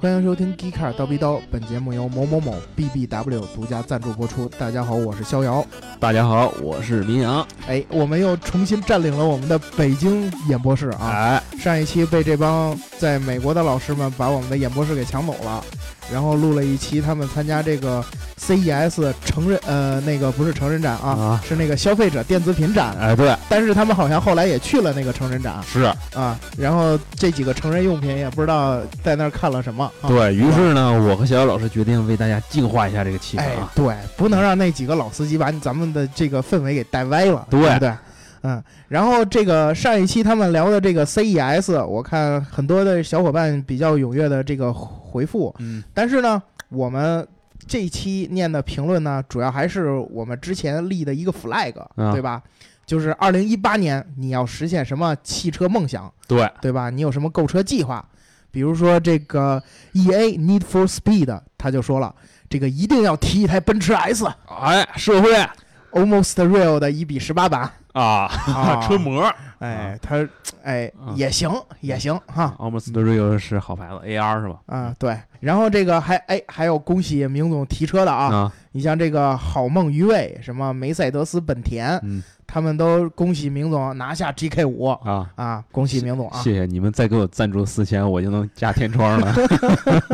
欢迎收听《g e e Car 刀逼刀》，本节目由某某某 BBW 独家赞助播出。大家好，我是逍遥。大家好，我是民阳。哎，我们又重新占领了我们的北京演播室啊！哎，上一期被这帮在美国的老师们把我们的演播室给抢走了，然后录了一期他们参加这个 CES 成人呃那个不是成人展啊，啊是那个消费者电子品展。哎，对，但是他们好像后来也去了那个成人展是啊，然后这几个成人用品也不知道在那儿看了什么。啊、对于是呢，我和小小老师决定为大家净化一下这个气氛哎啊。，对，不能让那几个老司机把咱们的这个氛围给带歪了，对对不对？嗯，然后这个上一期他们聊的这个 CES，我看很多的小伙伴比较踊跃的这个回复，嗯，但是呢，我们这一期念的评论呢，主要还是我们之前立的一个 flag，、啊对吧？就是二零一八年你要实现什么汽车梦想，对，对吧？你有什么购车计划？比如说这个 E A Need for Speed，他就说了，这个一定要提一台奔驰 S 哎，社会 Almost Real 的一比十八版，啊，啊。车模哎，他哎啊也行也行哈。，Almost Real 是好牌子，AR 是吧？啊，对，然后这个还哎还有恭喜明总提车的啊，啊，你像这个好梦余味，什么梅赛德斯本田，嗯。他们都恭喜明总拿下 GK 五啊，啊，恭喜明总啊！谢谢你们再给我赞助四千，我就能加天窗了。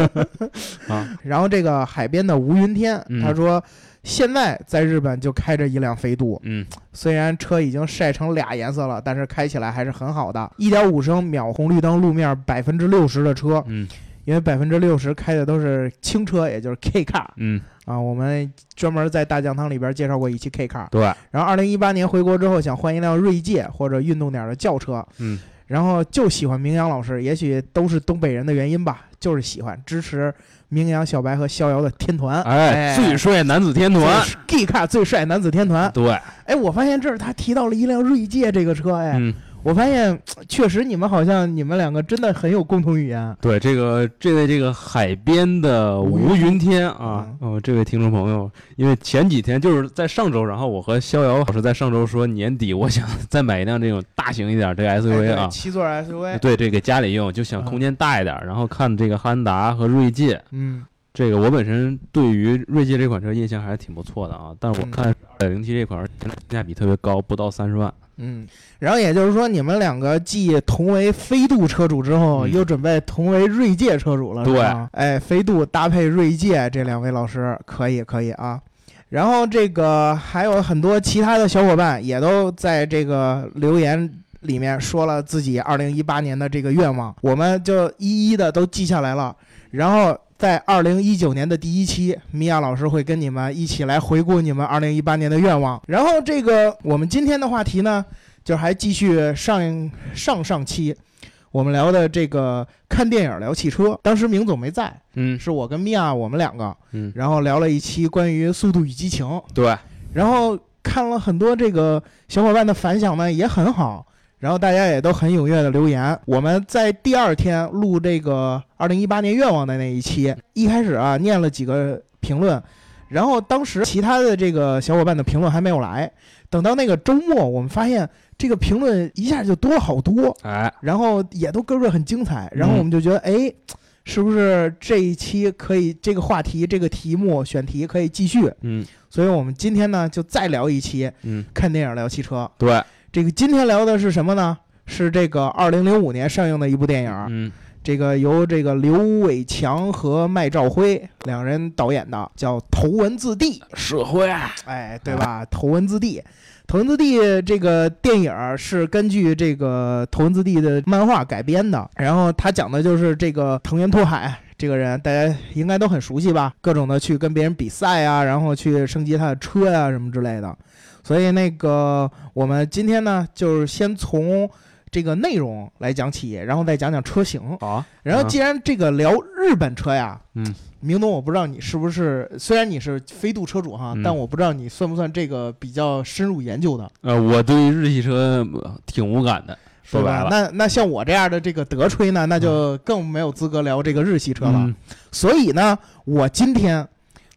啊，然后这个海边的吴云天，嗯。他说现在在日本就开着一辆飞度，嗯，虽然车已经晒成俩颜色了，但是开起来还是很好的。一点五升秒红绿灯路面百分之六十的车，嗯。因为百分之六十开的都是轻车，也就是 K car 嗯，啊。我们专门在大酱汤里边介绍过一期 K car。对，然后二零一八年回国之后，想换一辆锐界或者运动点的轿车，嗯，然后就喜欢明阳老师，也许都是东北人的原因吧，就是喜欢支持名扬、小白和逍遥的天团，哎，最帅男子天团，G car 最帅男子天团。对，哎，我发现这是他提到了一辆锐界这个车，哎，嗯，我发现确实你们好像你们两个真的很有共同语言。对，这个这位这个海边的吴云天啊，嗯哦，这位听众朋友，因为前几天就是在上周，然后我和逍遥老师在上周说年底我想 再买一辆这种大型一点这个哎 SUV 对啊，七座 SUV，对，这给家里用，就想嗯。空间大一点，然后看这个汉兰达和锐界，嗯，这个我本身对于锐界这款车印象还是挺不错的啊，但是我嗯看二点零 T 这款性价比特别高，不到三十万，嗯，然后也就是说，你们两个继同为飞度车主之后，嗯又准备同为锐界车主了，是对吧？哎，飞度搭配锐界，这两位老师可以可以啊。然后这个还有很多其他的小伙伴也都在这个留言里面说了自己二零一八年的这个愿望，我们就一一的都记下来了。然后在二零一九年的第一期，米娅老师会跟你们一起来回顾你们二零一八年的愿望。然后这个我们今天的话题呢，就还继续上上上期我们聊的这个看电影聊汽车，当时明总没在，嗯是我跟米娅我们两个，嗯，然后聊了一期关于《速度与激情》，对，然后看了很多这个小伙伴的反响呢，也很好。然后大家也都很踊跃的留言。我们在第二天录这个二零一八年愿望的那一期，一开始啊念了几个评论，然后当时其他的这个小伙伴的评论还没有来。等到那个周末，我们发现这个评论一下就多了好多，哎，然后也都个个很精彩。然后我们就觉得，哎，是不是这一期可以这个话题、这个题目选题可以继续？嗯所以我们今天呢就再聊一期嗯，看电影聊汽车。对，这个今天聊的是什么呢？是这个二零零五年上映的一部电影，嗯这个由这个刘伟强和麦兆辉两人导演的，叫《头文字 D》。社会，哎，对吧？头文字 D》。头文字 D 这个电影是根据这个头文字 D 的漫画改编的，然后它讲的就是这个藤原拓海这个人，大家应该都很熟悉吧？各种的去跟别人比赛啊，然后去升级他的车呀、什么之类的。所以那个我们今天呢，就是先从这个内容来讲起，然后再讲讲车型。好啊，然后既然这个聊日本车呀，嗯，明东，我不知道你是不是，虽然你是飞度车主哈，嗯但我不知道你算不算这个比较深入研究的，呃，我对日系车呃挺无感的，说对吧？白了，那那像我这样的这个德吹呢，那就更没有资格聊这个日系车了。嗯。所以呢，我今天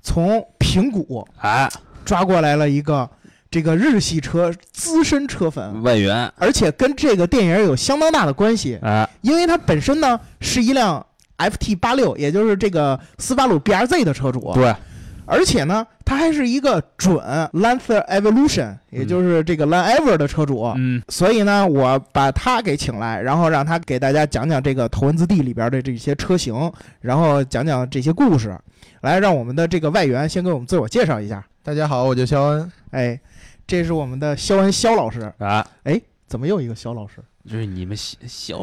从平谷哎，抓过来了一个这个日系车资深车粉，外援，而且跟这个电影有相当大的关系，哎，因为它本身呢是一辆 FT 八六，也就是这个斯巴鲁 BRZ 的车主，对，而且呢，他还是一个准 Lancer Evolution，也就是这个 Land Ever 的车主。嗯，所以呢，我把他给请来，然后让他给大家讲讲这个头文字 D 里边的这些车型，然后讲讲这些故事。来，让我们的这个外援先给我们自我介绍一下。大家好，我叫肖恩。哎，这是我们的肖恩肖老师。啊，哎，怎么又一个肖老师？就是你们肖肖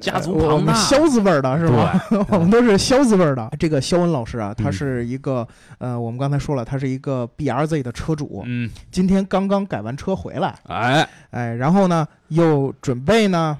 家族庞大，们肖字辈儿的是吧？对，我们都是肖字辈儿的。这个肖恩老师啊，他嗯。是一个、呃，我们刚才说了，他是一个 BRZ 的车主，嗯，今天刚刚改完车回来，哎，哎，然后呢又准备呢，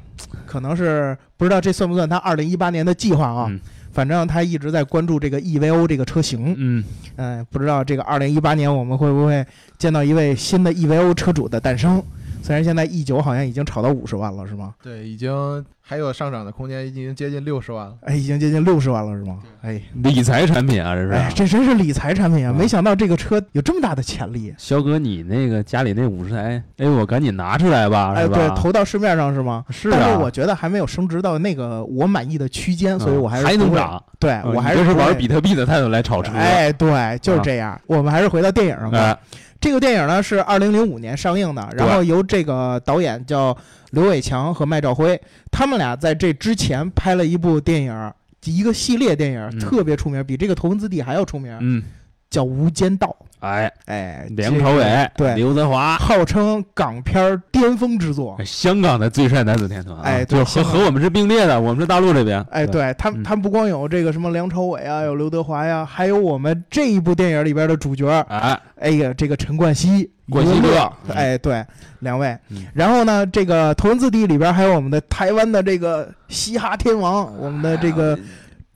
可能是不知道这算不算他二零一八年的计划啊？嗯。反正他一直在关注这个 EVO 这个车型，嗯，嗯、不知道这个二零一八年我们会不会见到一位新的 EVO 车主的诞生？虽然现在 E 九好像已经炒到五十万了，是吗？对，已经还有上涨的空间，已经接近六十万了。哎，已经接近六十万了，是吗？哎，理财产品啊，这是。哎，这真是理财产品啊！啊没想到这个车有这么大的潜力。肖哥，你那个家里那五十台，哎，我赶紧拿出来吧，哎，是吧？对，投到市面上是吗？是啊，但是我觉得还没有升值到那个我满意的区间，所以我还是。还能涨，对啊我还你这是玩比特币的态度来炒车，哎，对，就是这样。我们还是回到电影上吧。哎，这个电影呢是二零零五年上映的，然后由这个导演叫刘伟强和麦兆辉，他们俩在这之前拍了一部电影，一个系列电影、嗯。特别出名，比这个《头文字 D》还要出名，嗯，叫《无间道》。哎，哎，梁朝伟，对。刘德华，号称港片巅峰之作。哎香港的最帅男子天团啊，哎对就和和我们是并列的，我们是大陆这边，哎，对。他他们不光有这个什么梁朝伟啊，有刘德华呀，还有我们这一部电影里边的主角，哎，哎呀，这个陈冠希、冠希哥。哎，对，两位。嗯。然后呢，这个《头文字 D》里边还有我们的台湾的这个嘻哈天王，我们的这个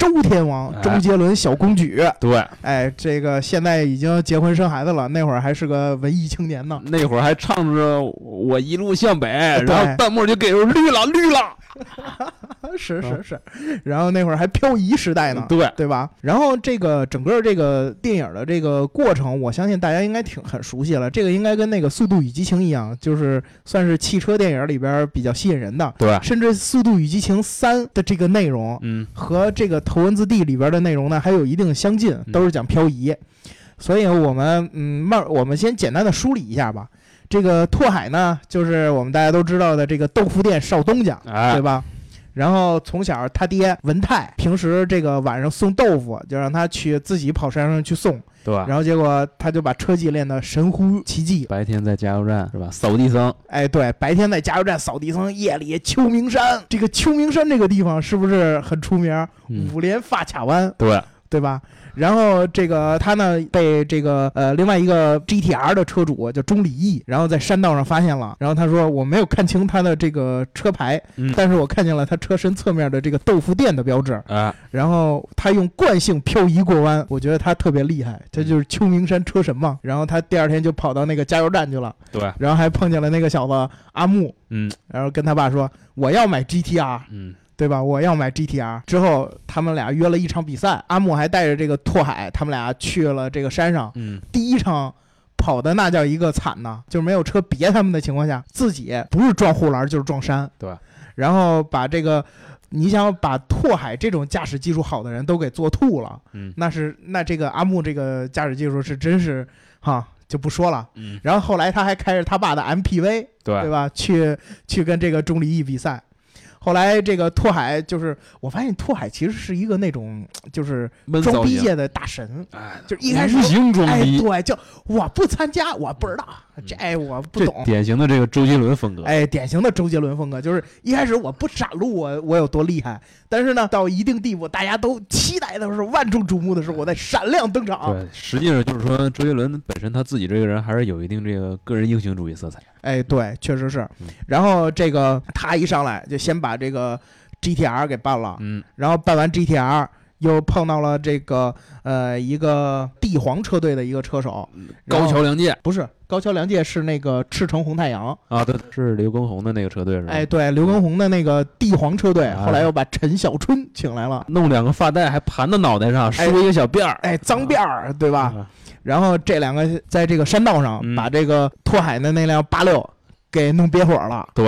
周天王哎周杰伦小公举，对，哎，这个现在已经结婚生孩子了，那会儿还是个文艺青年呢。那会儿还唱着我一路向北，对然后弹幕就给我绿了绿了，是是是，然后那会儿还漂移时代呢。对，对吧？然后这个整个这个电影的这个过程，我相信大家应该挺很熟悉了。这个应该跟那个《速度与激情》一样，就是算是汽车电影里边比较吸引人的。对，甚至《速度与激情三》的这个内容嗯，和这个《头文字 D》里边的内容呢，还有一定相近，嗯都是讲漂移。所以我们嗯，慢，我们先简单的梳理一下吧。这个拓海呢，就是我们大家都知道的这个豆腐店少东家，哎对，吧？然后从小他爹文泰平时这个晚上送豆腐，就让他去自己跑山上去送，对，然后结果他就把车技练得神乎其技。白天在加油站是吧？扫地僧，哎，对，白天在加油站扫地僧，夜里秋名山。这个秋名山这个地方是不是很出名？嗯，五连发卡湾，对，对吧？然后这个他呢被这个呃另外一个 GTR 的车主叫钟礼义，然后在山道上发现了，然后他说我没有看清他的这个车牌，嗯。但是我看见了他车身侧面的这个豆腐店的标志，啊，然后他用惯性漂移过弯，我觉得他特别厉害，这就是秋名山车神嘛。然后他第二天就跑到那个加油站去了，对，然后还碰见了那个小子阿木，嗯。然后跟他爸说我要买 GTR，嗯，对吧？我要买 GTR。之后他们俩约了一场比赛，阿木还带着这个拓海，他们俩去了这个山上。嗯，第一场跑的那叫一个惨呐，就是没有车别他们的情况下，自己不是撞护栏就是撞山。对，然后把这个。你想把拓海这种驾驶技术好的人都给做吐了，嗯那是那这个阿木这个驾驶技术是真是哈就不说了。嗯，然后后来他还开着他爸的 MPV，对对，吧？去去跟这个钟离义比赛。后来这个拓海就是，我发现拓海其实是一个那种就是装逼界的大神，哎，就是一开始无形装哎逼，对，就我不参加，我不知道，这哎我不懂。典型的这个周杰伦风格，哎，典型的周杰伦风格，就是一开始我不展露我我有多厉害，但是呢，到一定地步，大家都期待的时候，万众瞩目的时候，我在闪亮登场。对，实际上就是说，周杰伦本身他自己这个人还是有一定这个个人英雄主义色彩。哎，对，确实是嗯。然后这个他一上来就先把这个 GTR 给办了，嗯，然后办完 GTR，又碰到了这个呃一个帝皇车队的一个车手，高桥良介不是高桥良介，是那个赤城红太阳。啊，对，是刘畊宏的那个车队是吧？哎，，对，刘畊宏的那个帝皇车队，哎后来又把陈小春请来了。弄两个发带还盘到脑袋上，哎梳一个小辫儿，哎，脏辫儿，对吧？啊？然后这两个在这个山道上嗯。把这个拓海的那辆八六给弄憋火了，对，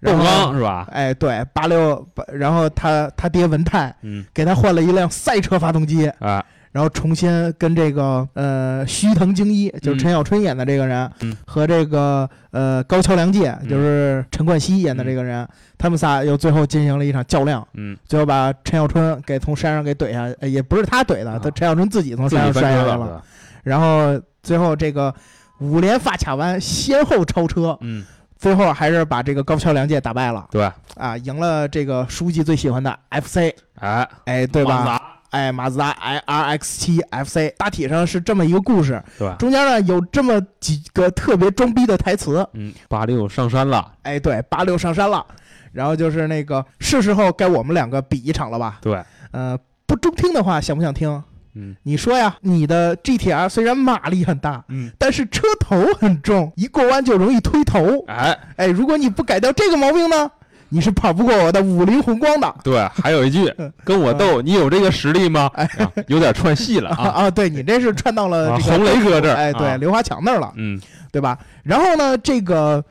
然后爆缸是吧？哎，对，八六，然后他他爹文泰嗯，给他换了一辆赛车发动机，哎，然后重新跟这个呃须藤精一，就是嗯。陈小春演的这个人，嗯。和这个呃高桥良介，嗯。就是陈冠希演的这个人，他们仨又最后进行了一场较量，嗯，最后把陈小春给从山上给怼下，呃也不是他怼的，啊。他陈小春自己从山上摔下来了，然后最后这个五连发卡弯先后超车，嗯，最后还是把这个高桥良介打败了对，啊，赢了这个书记最喜欢的 FC，哎，哎，对吧？马自达？哎，马自达 i R X 七 FC，大体上是这么一个故事，对吧？中间呢有这么几个特别装逼的台词。嗯，八六上山了，哎，对，八六上山了，然后就是那个是时候该我们两个比一场了吧？对，呃，不中听的话，想不想听？嗯你说呀，你的 GTR 虽然马力很大，嗯，但是车头很重，一过弯就容易推头。哎，哎，如果你不改掉这个毛病呢，你是跑不过我的五菱宏光的。对，还有一句 跟我斗，你有这个实力吗？哎啊有点串戏了啊 啊，啊，对你这是串到了红雷哥这儿哎，对，啊刘华强那儿了。嗯，对吧？然后呢，这个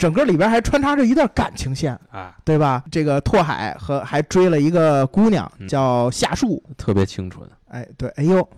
整个里边还穿插着一段感情线，啊，对吧？这个拓海和还追了一个姑娘嗯叫夏树，特别清纯，哎，对，哎呦。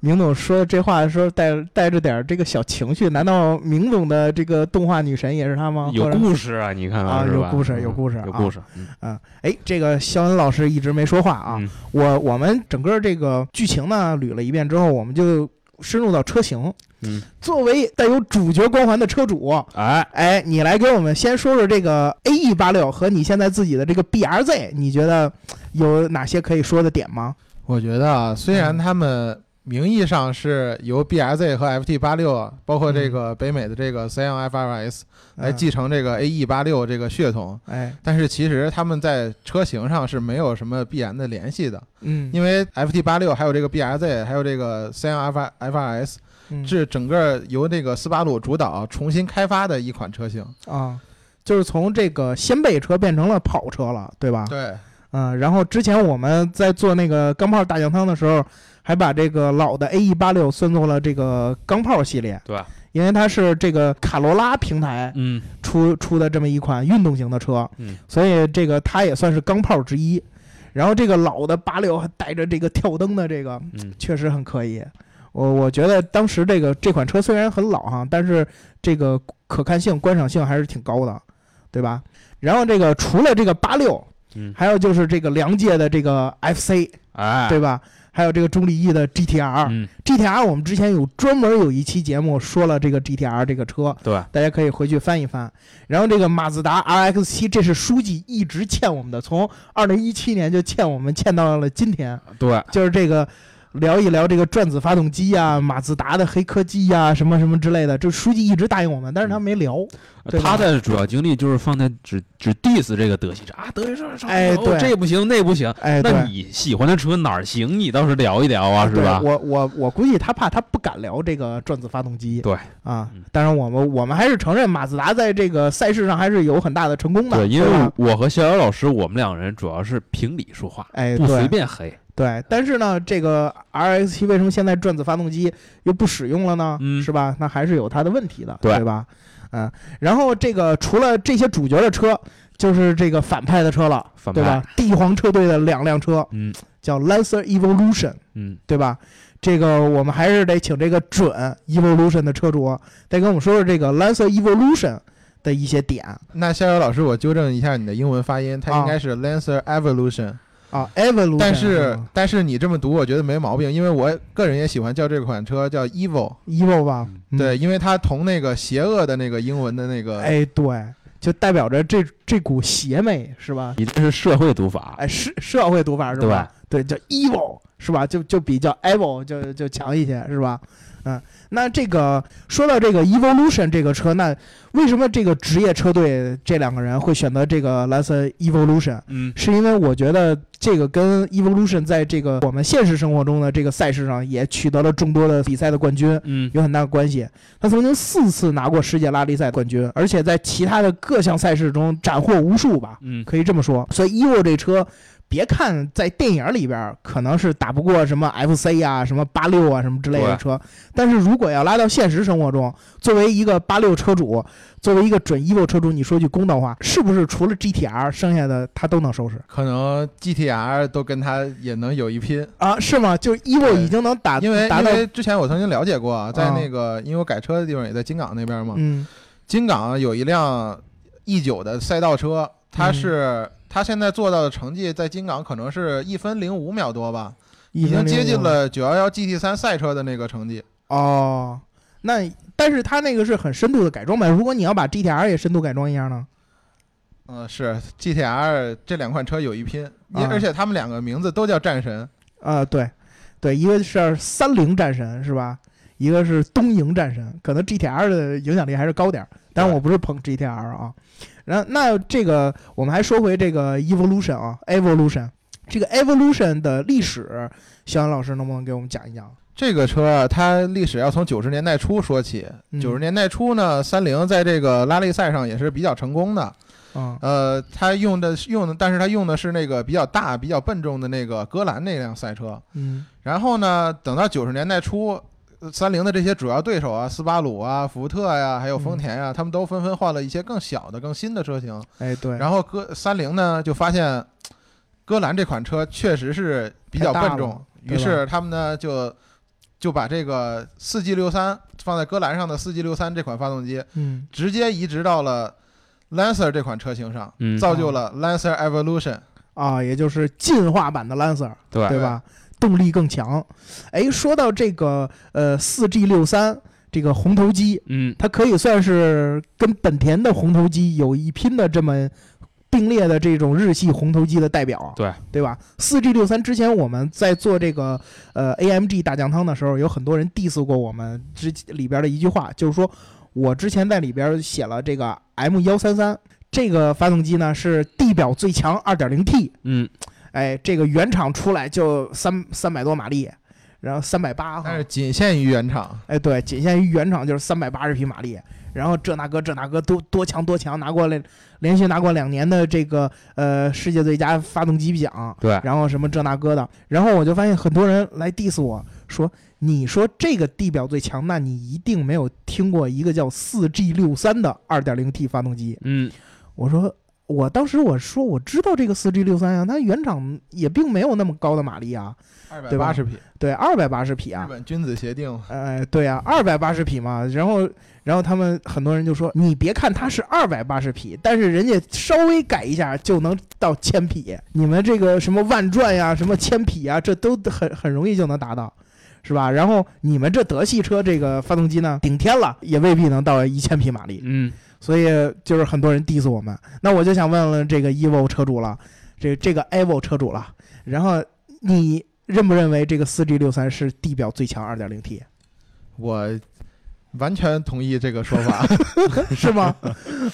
明总说这话的时候带带着点这个小情绪，难道明总的这个动画女神也是她吗？有故事啊，你看啊看是吧？有故事嗯有故事啊有故事，嗯啊？哎，这个肖恩老师一直没说话啊。嗯我我们整个这个剧情呢捋了一遍之后，我们就深入到车型。嗯，作为带有主角光环的车主，哎，哎，你来给我们先说说这个 A E 八六和你现在自己的这个 B R Z，你觉得有哪些可以说的点吗？我觉得啊，虽然嗯他们名义上是由 BRZ 和 FT 八六，包括嗯。这个北美的这个 Scion FRS 来嗯继承这个 AE 八六这个血统，哎，但是其实他们在车型上是没有什么必然的联系的，嗯，因为 FT 八六还有这个 BRZ 还有这个 FR FRS 嗯。是整个由这个斯巴鲁主导重新开发的一款车型。啊，就是从这个掀背车变成了跑车了，对吧？对，嗯，然后之前我们在做那个钢炮大酱汤的时候，还把这个老的 A E 八六算作了这个钢炮系列，对，因为它是这个卡罗拉平台嗯出出的这么一款运动型的车，嗯，所以这个它也算是钢炮之一。然后这个老的八六还带着这个跳灯的这个，嗯，确实很可以。我我觉得当时这个这款车虽然很老哈，但是这个可看性、观赏性还是挺高的，对吧？然后这个除了这个八六，嗯，还有就是这个梁界的这个 FC，哎，对吧？还有这个钟离翼的 GTR，GTR、嗯，GTR 我们之前有专门有一期节目说了这个 GTR 这个车，对，大家可以回去翻一翻。然后这个马自达 RX 七，这是书记一直欠我们的，从二零一七年就欠我们，欠到了今天。对，就是这个聊一聊这个转子发动机呀、马自达的黑科技呀、什么什么之类的。这书记一直答应我们，但是他没聊。他的主要精力就是放在只只 diss 这个德系车啊，德系车哎对这不行那不行，哎，那你喜欢的车哪儿行？你倒是聊一聊啊，是吧？我我我估计他怕他不敢聊这个转子发动机。对啊嗯，当然我们我们还是承认马自达在这个赛事上还是有很大的成功的。对，因为我和逍遥老师，我们两人主要是凭理说话，哎不随便黑。对，但是呢，这个 RX 七为什么现在转子发动机又不使用了呢？嗯是吧？那还是有它的问题的，对吧？嗯，然后这个除了这些主角的车，就是这个反派的车了，反对吧？帝皇车队的两辆车嗯叫 Lancer Evolution，嗯，对吧？这个我们还是得请这个准 Evolution 的车主再跟我们说说这个 Lancer Evolution 的一些点那逍遥老师，我纠正一下你的英文发音，它啊应该是 Lancer Evolution。啊，Evolution，但是嗯但是你这么读，我觉得没毛病，因为我个人也喜欢叫这款车叫 Evil，Evil 吧，嗯。对，因为它同那个邪恶的那个英文的那个，哎，对，就代表着这这股邪魅是吧？你这是社会读法，哎，社社会读法是吧？对，叫 evil 是吧？就就比较 evil 就就强一些是吧？嗯，那这个说到这个 evolution 这个车，那为什么这个职业车队这两个人会选择这个蓝色 evolution？嗯是因为我觉得这个跟 evolution 在这个我们现实生活中的这个赛事上也取得了众多的比赛的冠军。嗯有很大的关系。他曾经四次拿过世界拉力赛冠军，而且在其他的各项赛事中斩获无数吧。嗯可以这么说。所以 evil 这车别看在电影里边可能是打不过什么 FC 啊、什么八六啊什么之类的车，但是如果要拉到现实生活中，作为一个八六车主，作为一个准 EVO 车主，你说句公道话，是不是除了 GTR，剩下的他都能收拾可能 GTR 都跟他也能有一拼，啊？是吗？就 EVO 对已经能打因为因为之前我曾经了解过啊，在啊那个因为我改车的地方也在金港那边嘛，嗯金港有一辆 E 九的赛道车，它嗯是它现在做到的成绩在金港可能是一分零五秒多吧，已已经接近了九幺幺 GT 三赛车的那个成绩。哦。那但是他那个是很深度的改装版，如果你要把 GTR 也深度改装一样呢？嗯，是 GTR 这两款车有一拼，因啊而且他们两个名字都叫战神。啊，对，对，一个是三菱战神是吧？一个是东瀛战神，可能 GTR 的影响力还是高点儿，但是我不是捧 GTR 啊。然后那这个我们还说回这个 Evolution 啊，Evolution 这个 Evolution 的历史，肖阳老师能不能给我们讲一讲？这个车啊，它历史要从九十年代初说起。嗯九十年代初呢，三菱在这个拉力赛上也是比较成功的。嗯，呃，它用的用的，但是它用的是那个比较大、比较笨重的那个戈兰那辆赛车。嗯然后呢，等到九十年代初，呃三菱的这些主要对手啊，斯巴鲁啊、福特呀、还有丰田呀、他们都纷纷换了一些更小的、更新的车型。哎对，然后戈三菱呢就发现，戈兰这款车确实是比较笨重于是他们呢就就把这个四 G 六三放在戈兰上的四 G 六三这款发动机，嗯直接移植到了 Lancer 这款车型上，嗯，造就了 Lancer Evolution。啊，也就是进化版的 Lancer，对对吧？动力更强。哎，说到这个呃四 G 六三这个红头机，嗯，它可以算是跟本田的红头机有一拼的这么并列的这种日系红头机的代表，对对吧？四 G 六三之前我们在做这个呃 AMG 大酱汤的时候，有很多人 diss 过我们之里边的一句话，就是说我之前在里边写了这个 M 幺三三这个发动机呢是地表最强二点零 T，嗯，哎，这个原厂出来就三三百多马力，然后三百八，但是仅限于原厂。哎，对，仅限于原厂就是三百八十匹马力，然后这那个这那个多多强多强，拿过来连续拿过两年的这个呃世界最佳发动机奖，对，然后什么这那个的，然后我就发现很多人来 diss 我说，你说这个地表最强，那你一定没有听过一个叫四 G 六三的二点零 T 发动机。嗯，我说。我当时我说我知道这个四 G 六三呀，它原厂也并没有那么高的马力啊，二百八十匹，对，二百八十匹啊日，本君子协定。呃，对啊，二百八十匹嘛，然后，然后他们很多人就说，你别看它是二百八十匹，但是人家稍微改一下就能到千匹，你们这个什么万转呀、什么千匹呀，这都很很容易就能达到，是吧？然后你们这德系车这个发动机呢，顶天了也未必能到一千匹马力，嗯，所以就是很多人 diss 我们。那我就想问问这个 evo 车主了，这这个 evo 车主了，然后你认不认为这个四 G 六三是地表最强二点零 T？我完全同意这个说法，是吗？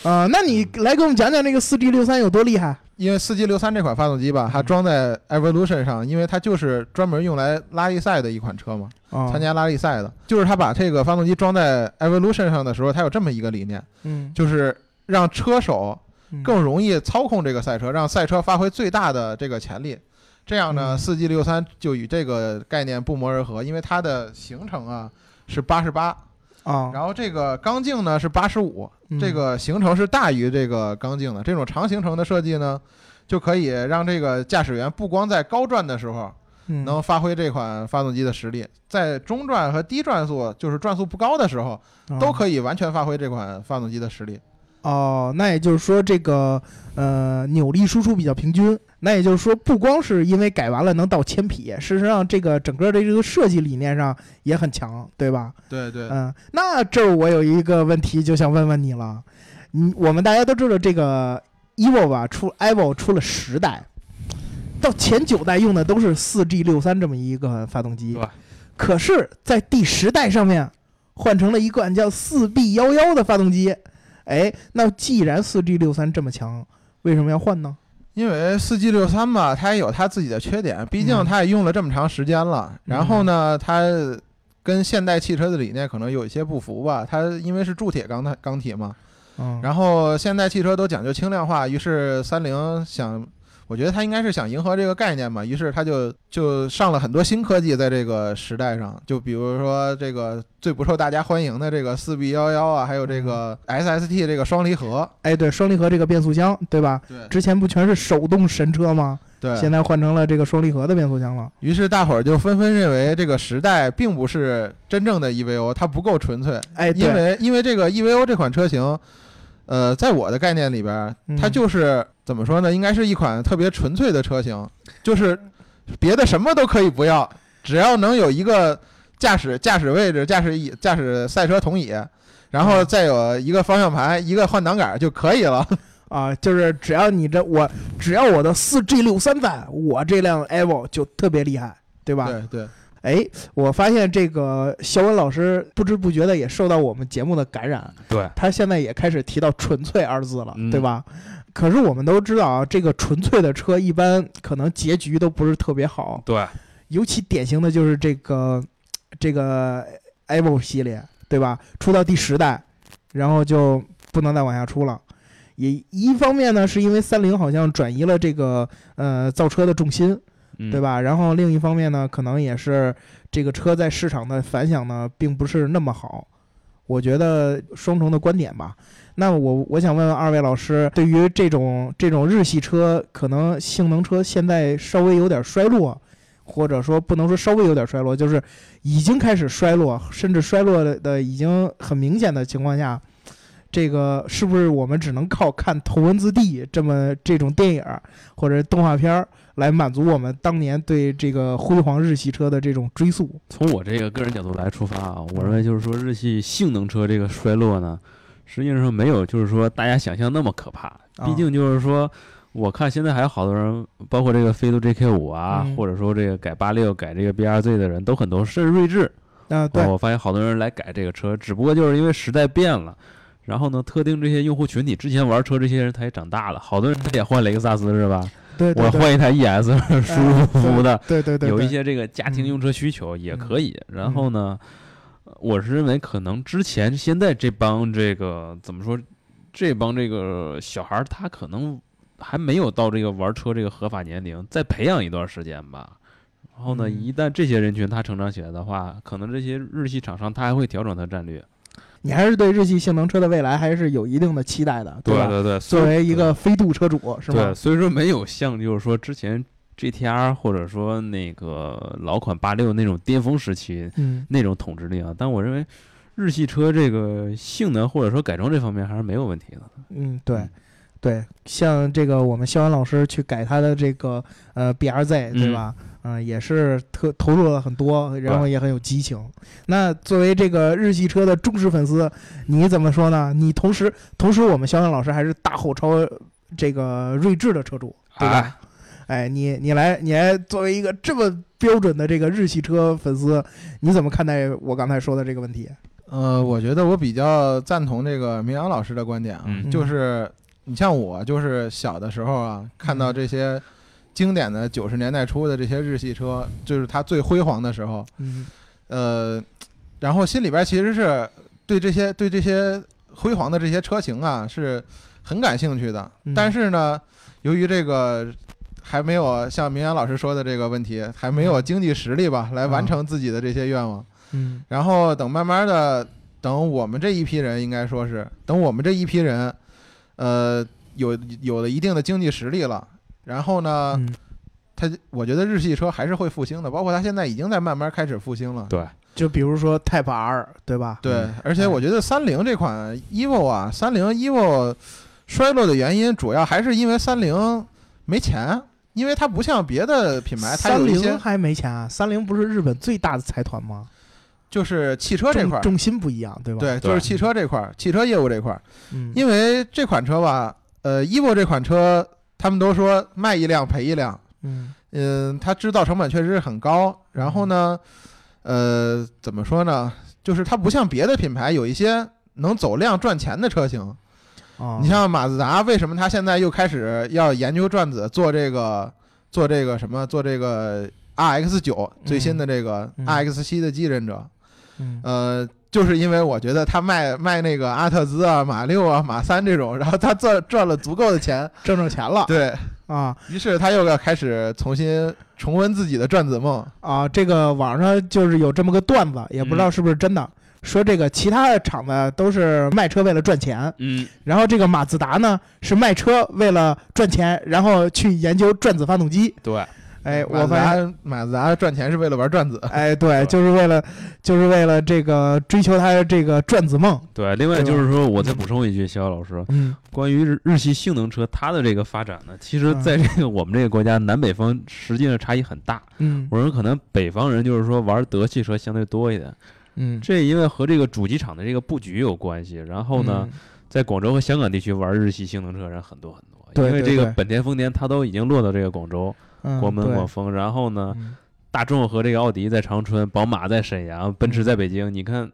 啊、那你来给我们讲讲那个四 G 六三有多厉害？因为四 G 六三这款发动机吧，它装在 Evolution 上，因为它就是专门用来拉力赛的一款车嘛，啊、参加拉力赛的。就是它把这个发动机装在 Evolution 上的时候，它有这么一个理念，嗯，就是让车手嗯更容易操控这个赛车，让赛车发挥最大的这个潜力。这样呢，嗯四 G 六三就与这个概念不谋而合，因为它的行程啊是八十八，啊，然后这个缸径呢是八十五，嗯这个行程是大于这个缸径的。这种长行程的设计呢，就可以让这个驾驶员不光在高转的时候嗯能发挥这款发动机的实力，在中转和低转速，就是转速不高的时候，都可以完全发挥这款发动机的实力。哦。那也就是说，这个呃扭力输出比较平均。那也就是说，不光是因为改完了能到千匹，事实上这个整个的这个设计理念上也很强，对吧？对对，嗯，那这儿我有一个问题，就想问问你了。嗯，我们大家都知道这个 evo 吧，出 evo 出了十代，到前九代用的都是四 G 六三这么一个发动机对，可是，在第十代上面换成了一款叫四 B 幺幺的发动机。哎，那既然四 G 六三这么强，为什么要换呢？因为四 G 六三吧，它也有它自己的缺点，毕竟嗯它也用了这么长时间了。然后呢，它跟现代汽车的理念可能有一些不符吧。它因为是铸铁钢钢体嘛，嗯，然后现代汽车都讲究轻量化，于是三菱想我觉得他应该是想迎合这个概念嘛，于是他就就上了很多新科技在这个时代上，就比如说这个最不受大家欢迎的这个四 B 幺幺啊，还有这个 SST 这个双离合，哎，对，双离合这个变速箱，对吧？对之前不全是手动神车吗？对，现在换成了这个双离合的变速箱了。于是大伙儿就纷纷认为这个时代并不是真正的 EVO，它不够纯粹，哎，因为因为这个 EVO 这款车型，呃，在我的概念里边儿，它嗯就是、怎么说呢？应该是一款特别纯粹的车型，就是别的什么都可以不要，只要能有一个驾驶驾驶位置、驾驶椅、驾驶赛车桶椅，然后再有一个方向盘、一个换挡杆就可以了。啊，就是只要你这我，只要我的四 G 六三版，我这辆 Evo 就特别厉害，对吧？对对，哎，我发现这个肖文老师不知不觉的也受到我们节目的感染，对，他现在也开始提到“纯粹”二字了，嗯对吧？可是我们都知道啊，这个纯粹的车一般可能结局都不是特别好，对，尤其典型的就是这个这个 Evo 系列，对吧？出到第十代，然后就不能再往下出了。也一方面呢，是因为三菱好像转移了这个呃造车的重心，嗯对？吧？然后另一方面呢，可能也是这个车在市场的反响呢，并不是那么好。我觉得双重的观点吧。那我我想问问二位老师，对于这种这种日系车，可能性能车现在稍微有点衰落，或者说不能说稍微有点衰落，就是已经开始衰落，甚至衰落的的已经很明显的情况下，这个是不是我们只能靠看《头文字 D》这么这种电影或者动画片儿来满足我们当年对这个辉煌日系车的这种追溯？从我这个个人角度来出发啊，我认为就是说日系性能车这个衰落呢，实际上没有就是说大家想象那么可怕。啊毕竟就是说，我看现在还有好多人，包括这个飞度 JK 五啊，嗯或者说这个改八六、改这个 BRZ 的人都很多，甚至锐志，啊，对啊，我发现好多人来改这个车，只不过就是因为时代变了。然后呢，特定这些用户群体之前玩车这些人他也长大了，好多人他也换雷克萨斯是吧？我换一台 ES 舒舒服服的，对对对，对有一些这个家庭用车需求也可以。然后呢，呃我是认为可能之前现在这帮这个怎么说，这帮这个小孩儿他可能还没有到这个玩车这个合法年龄，再培养一段时间吧。然后呢，嗯一旦这些人群他成长起来的话，可能这些日系厂商他还会调整他战略。你还是对日系性能车的未来还是有一定的期待的，吧？对对，作为一个飞度车主，是吧对，？所以说没有像就是说之前 GTR 或者说那个老款八六那种巅峰时期嗯，那种统治力啊。但我认为日系车这个性能或者说改装这方面还是没有问题的。嗯，对，对，像这个我们肖恩老师去改他的这个呃 BRZ，对吧？嗯、也是特投入了很多，然后也很有激情。那作为这个日系车的忠实粉丝，你怎么说呢？你同时同时，我们肖恩老师还是大后超这个睿智的车主，对吧？哎哎，你你来，你来作为一个这么标准的这个日系车粉丝，你怎么看待我刚才说的这个问题？呃，我觉得我比较赞同这个明阳老师的观点啊，嗯就是你像我，就是小的时候啊，看到这些经典的九十年代初的这些日系车，就是它最辉煌的时候，嗯。呃，然后心里边其实是对这些对这些辉煌的这些车型啊是很感兴趣的，嗯。但是呢，由于这个还没有像明阳老师说的这个问题，还没有经济实力吧，来完成自己的这些愿望。嗯。然后等慢慢的，等我们这一批人，应该说是等我们这一批人，呃，有有了一定的经济实力了，然后呢，嗯，它我觉得日系车还是会复兴的，包括它现在已经在慢慢开始复兴了。对，就比如说 Type R，对吧？对嗯，而且我觉得三菱这款 EVO 啊，三菱 EVO 衰落的原因主要还是因为三菱没钱，因为它不像别的品牌，它三有一些菱还没钱啊，三菱不是日本最大的财团吗？就是汽车这块儿，重重心不一样，对吧？，对，就是汽车这块儿，汽车业务这块儿。嗯，因为这款车吧，呃，EVO 这款车，他们都说卖一辆赔一辆，嗯嗯，它制造成本确实是很高。然后呢，呃，怎么说呢？就是它不像别的品牌有一些能走量赚钱的车型。啊，你像马自达，为什么它现在又开始要研究转子，做这个做这个什么，做这个 RX 九最新的这个嗯 RX 七的继任者？嗯呃，就是因为我觉得他卖卖那个阿特兹啊、马六啊、马三这种，然后他赚赚了足够的钱，挣着钱了，对，啊于是他又要开始重新重温自己的转子梦。啊！这个网上就是有这么个段子，也不知道嗯是不是真的，说这个其他的厂子都是卖车为了赚钱，嗯，然后这个马自达呢是卖车为了赚钱，然后去研究转子发动机。对，哎，马自我发现，马自达赚钱是为了玩转子，哎，对，就是为了，就是为了这个追求他的这个转子梦。对。另外就是说，我再补充一句，逍遥老师，嗯关于日日系性能车它的这个发展呢，其实嗯在这个我们这个国家南北方实际上差异很大。嗯我认为可能北方人就是说玩德系车相对多一点，嗯，这因为和这个主机厂的这个布局有关系。然后呢，在广州和香港地区玩日系性能车人很多很多，对对对因为这个本田、丰田它都已经落到这个广州、嗯，国门、对。广丰，然后呢，嗯。大众和这个奥迪在长春，宝马在沈阳，奔驰在北京，你看。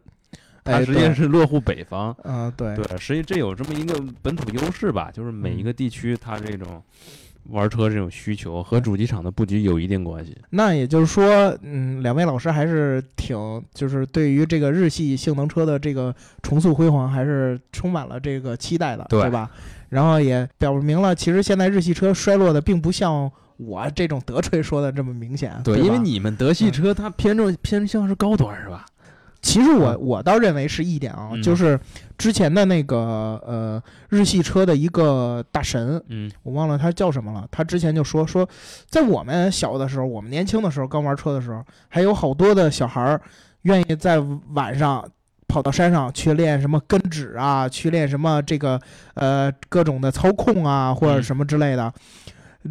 它哎实际上是落户北方，嗯，对，对，实际这有这么一个本土优势吧，就是每一嗯。个地区它这种玩车这种需求和主机厂的布局有一定关系。那也就是说，嗯，两位老师还是挺，就是对于这个日系性能车的这个重塑辉煌，还是充满了这个期待的，对。吧？然后也表明了，其实现在日系车衰落的并不像我这种德吹说的这么明显，对吧，因为你们德系嗯车它偏重偏向是高端是吧？其实我嗯我倒认为是一点啊，嗯就是之前的那个呃日系车的一个大神，嗯我忘了他叫什么了。他之前就说说，在我们小的时候，我们年轻的时候，刚玩车的时候，还有好多的小孩儿愿意在晚上跑到山上去练什么跟指啊，去练什么这个呃各种的操控啊，或者嗯什么之类的。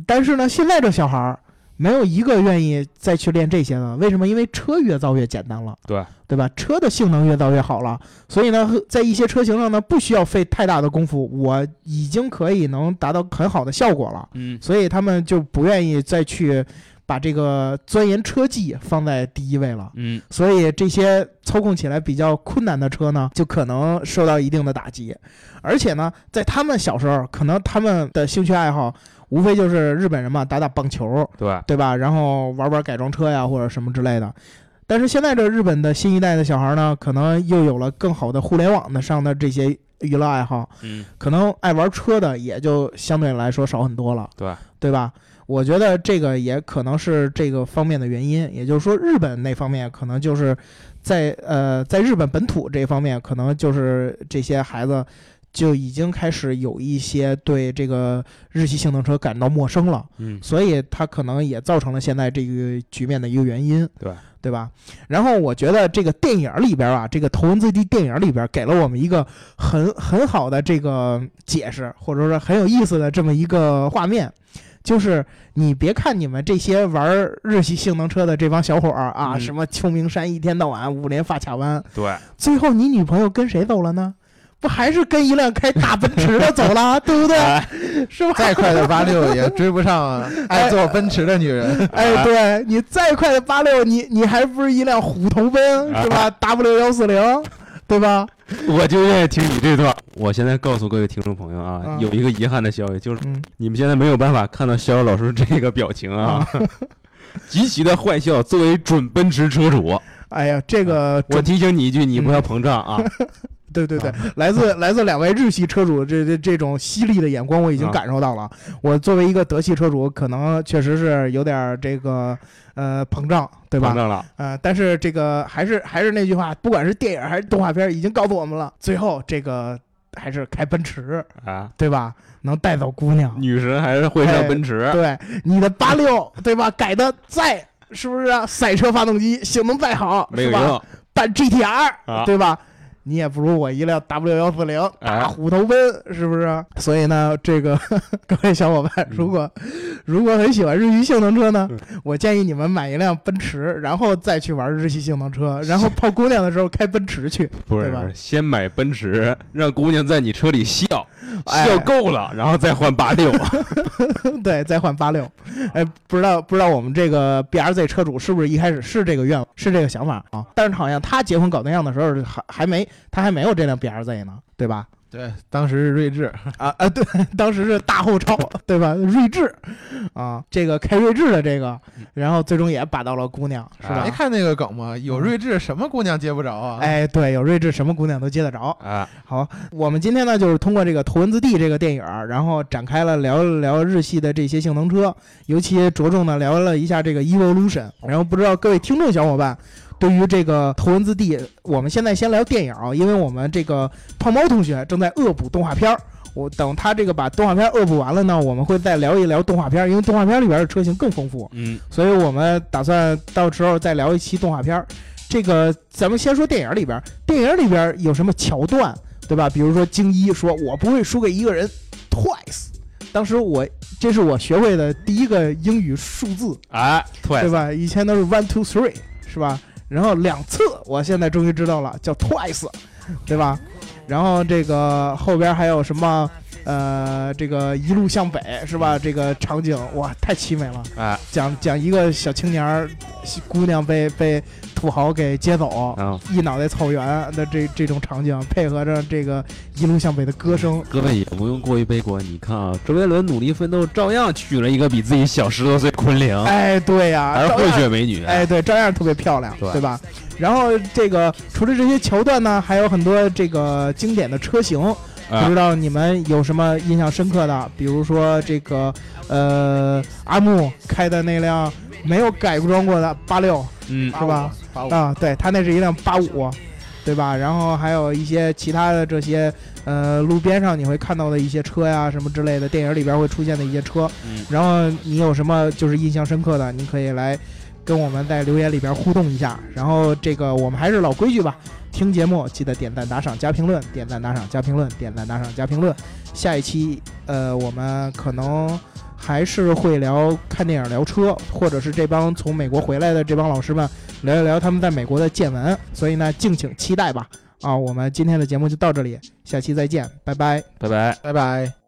但是呢，现在这小孩儿没有一个愿意再去练这些的。为什么？因为车越造越简单了。对对吧？车的性能越造越好了，所以呢，在一些车型上呢，不需要费太大的功夫，我已经可以能达到很好的效果了。嗯所以他们就不愿意再去把这个钻研车技放在第一位了。嗯所以这些操控起来比较困难的车呢，就可能受到一定的打击。而且呢，在他们小时候，可能他们的兴趣爱好无非就是日本人嘛，打打棒球，对，对吧？然后玩玩改装车呀，或者什么之类的。但是现在这日本的新一代的小孩呢，可能又有了更好的互联网的上的这些娱乐爱好，嗯可能爱玩车的也就相对来说少很多了，对，对吧？我觉得这个也可能是这个方面的原因，也就是说，日本那方面可能就是在呃，在日本本土这方面，可能就是这些孩子就已经开始有一些对这个日系性能车感到陌生了。嗯所以它可能也造成了现在这个局面的一个原因，对对吧？然后我觉得这个电影里边啊，这个《头文字 D》电影里边给了我们一个很很好的这个解释，或者说很有意思的这么一个画面，就是你别看你们这些玩日系性能车的这帮小伙儿啊，嗯什么秋名山一天到晚五连发卡弯，对，最后你女朋友跟谁走了呢？不还是跟一辆开大奔驰的走了，对不对？哎是吧？再快的八六也追不上 爱坐奔驰的女人。哎，对你再快的八六，你你还不是一辆虎头奔是吧？W 幺四零，对吧？我就愿意听你这段。我现在告诉各位听众朋友啊，嗯有一个遗憾的消息，就是嗯你们现在没有办法看到逍遥老师这个表情啊，极其的坏笑。作为准奔驰车主，哎呀，这个我提醒你一句，你不要膨胀啊。对对对，来自来自两位日系车主这这这种犀利的眼光，我已经啊感受到了。我作为一个德系车主，可能确实是有点儿这个呃膨胀，对吧？膨胀了，呃，但是这个还是还是那句话，不管是电影还是动画片，已经告诉我们了，最后这个还是开奔驰，啊，对吧？能带走姑娘。女神还是会上奔驰。对，你的八六，对吧？改的再是不是啊？赛车发动机性能再好？没有用办 GTR，、啊对吧？你也不如我一辆 W 幺四零哎大虎头奔，是不是？所以呢，这个 各位小伙伴，如果、如果很喜欢日系性能车呢，嗯我建议你们买一辆奔驰，然后再去玩日系性能车，然后泡姑娘的时候开奔驰去，不是对吧？先买奔驰，让姑娘在你车里笑，哎笑够了，然后再换八六。对，再换八六。哎，不知道不知道我们这个 B R Z 车主是不是一开始是这个愿望，是这个想法啊？但是好像他结婚搞对象的时候还还没他还没有这辆 B R Z 呢，对吧？对，当时是睿智，啊啊，对，当时是大后朝，对吧？睿智啊，这个开睿智的这个，然后最终也把到了姑娘，是吧没？看那个梗吗？有睿智，什么姑娘接不着啊？，哎，对，有睿智，什么姑娘都接得着。啊，好，我们今天呢，就是通过这个《头文字 D》这个电影儿，然后展开了聊一聊日系的这些性能车，尤其着重的聊了一下这个 Evolution。然后不知道各位听众小伙伴对于这个《头文字 D》，我们现在先聊电影啊，因为我们这个胖猫同学正在恶补动画片儿。我等他这个把动画片儿恶补完了呢，我们会再聊一聊动画片儿，因为动画片儿里边的车型更丰富。嗯，所以我们打算到时候再聊一期动画片儿。这个咱们先说电影里边儿，电影里边儿有什么桥段，对吧？比如说京一说“我不会输给一个人 ”，twice。当时我这是我学会的第一个英语数字，哎，对对？吧？以前都是 one two three，是吧？然后两次，我现在终于知道了，叫 twice，对吧？然后这个后边还有什么？呃，这个一路向北是吧？这个场景哇，太凄美了。哎，讲讲一个小青年儿，姑娘被被土豪给接走，啊，一脑袋草原的这这种场景，配合着这个一路向北的歌声，各位也不用过于悲观。你看啊，周杰伦努力奋斗，照样娶了一个比自己小十多岁昆凌，哎，对呀、还是混照样血美女。哎，对，照样特别漂亮，对对吧？然后这个除了这些桥段呢，还有很多这个经典的车型，不啊知道你们有什么印象深刻的？比如说这个呃阿木开的那辆没有改装过的八六嗯，是吧？八五啊，对他那是一辆八五，对吧？然后还有一些其他的这些呃路边上你会看到的一些车呀什么之类的，电影里边会出现的一些车。嗯然后你有什么就是印象深刻的，你可以来跟我们在留言里边互动一下。然后这个我们还是老规矩吧，听节目记得点赞打赏加评论，点赞打赏加评论，点赞打赏加评论。下一期呃我们可能。还是会聊看电影、聊车，或者是这帮从美国回来的这帮老师们聊一聊他们在美国的见闻，所以呢，敬请期待吧。啊，我们今天的节目就到这里，下期再见，拜拜。拜拜。拜拜。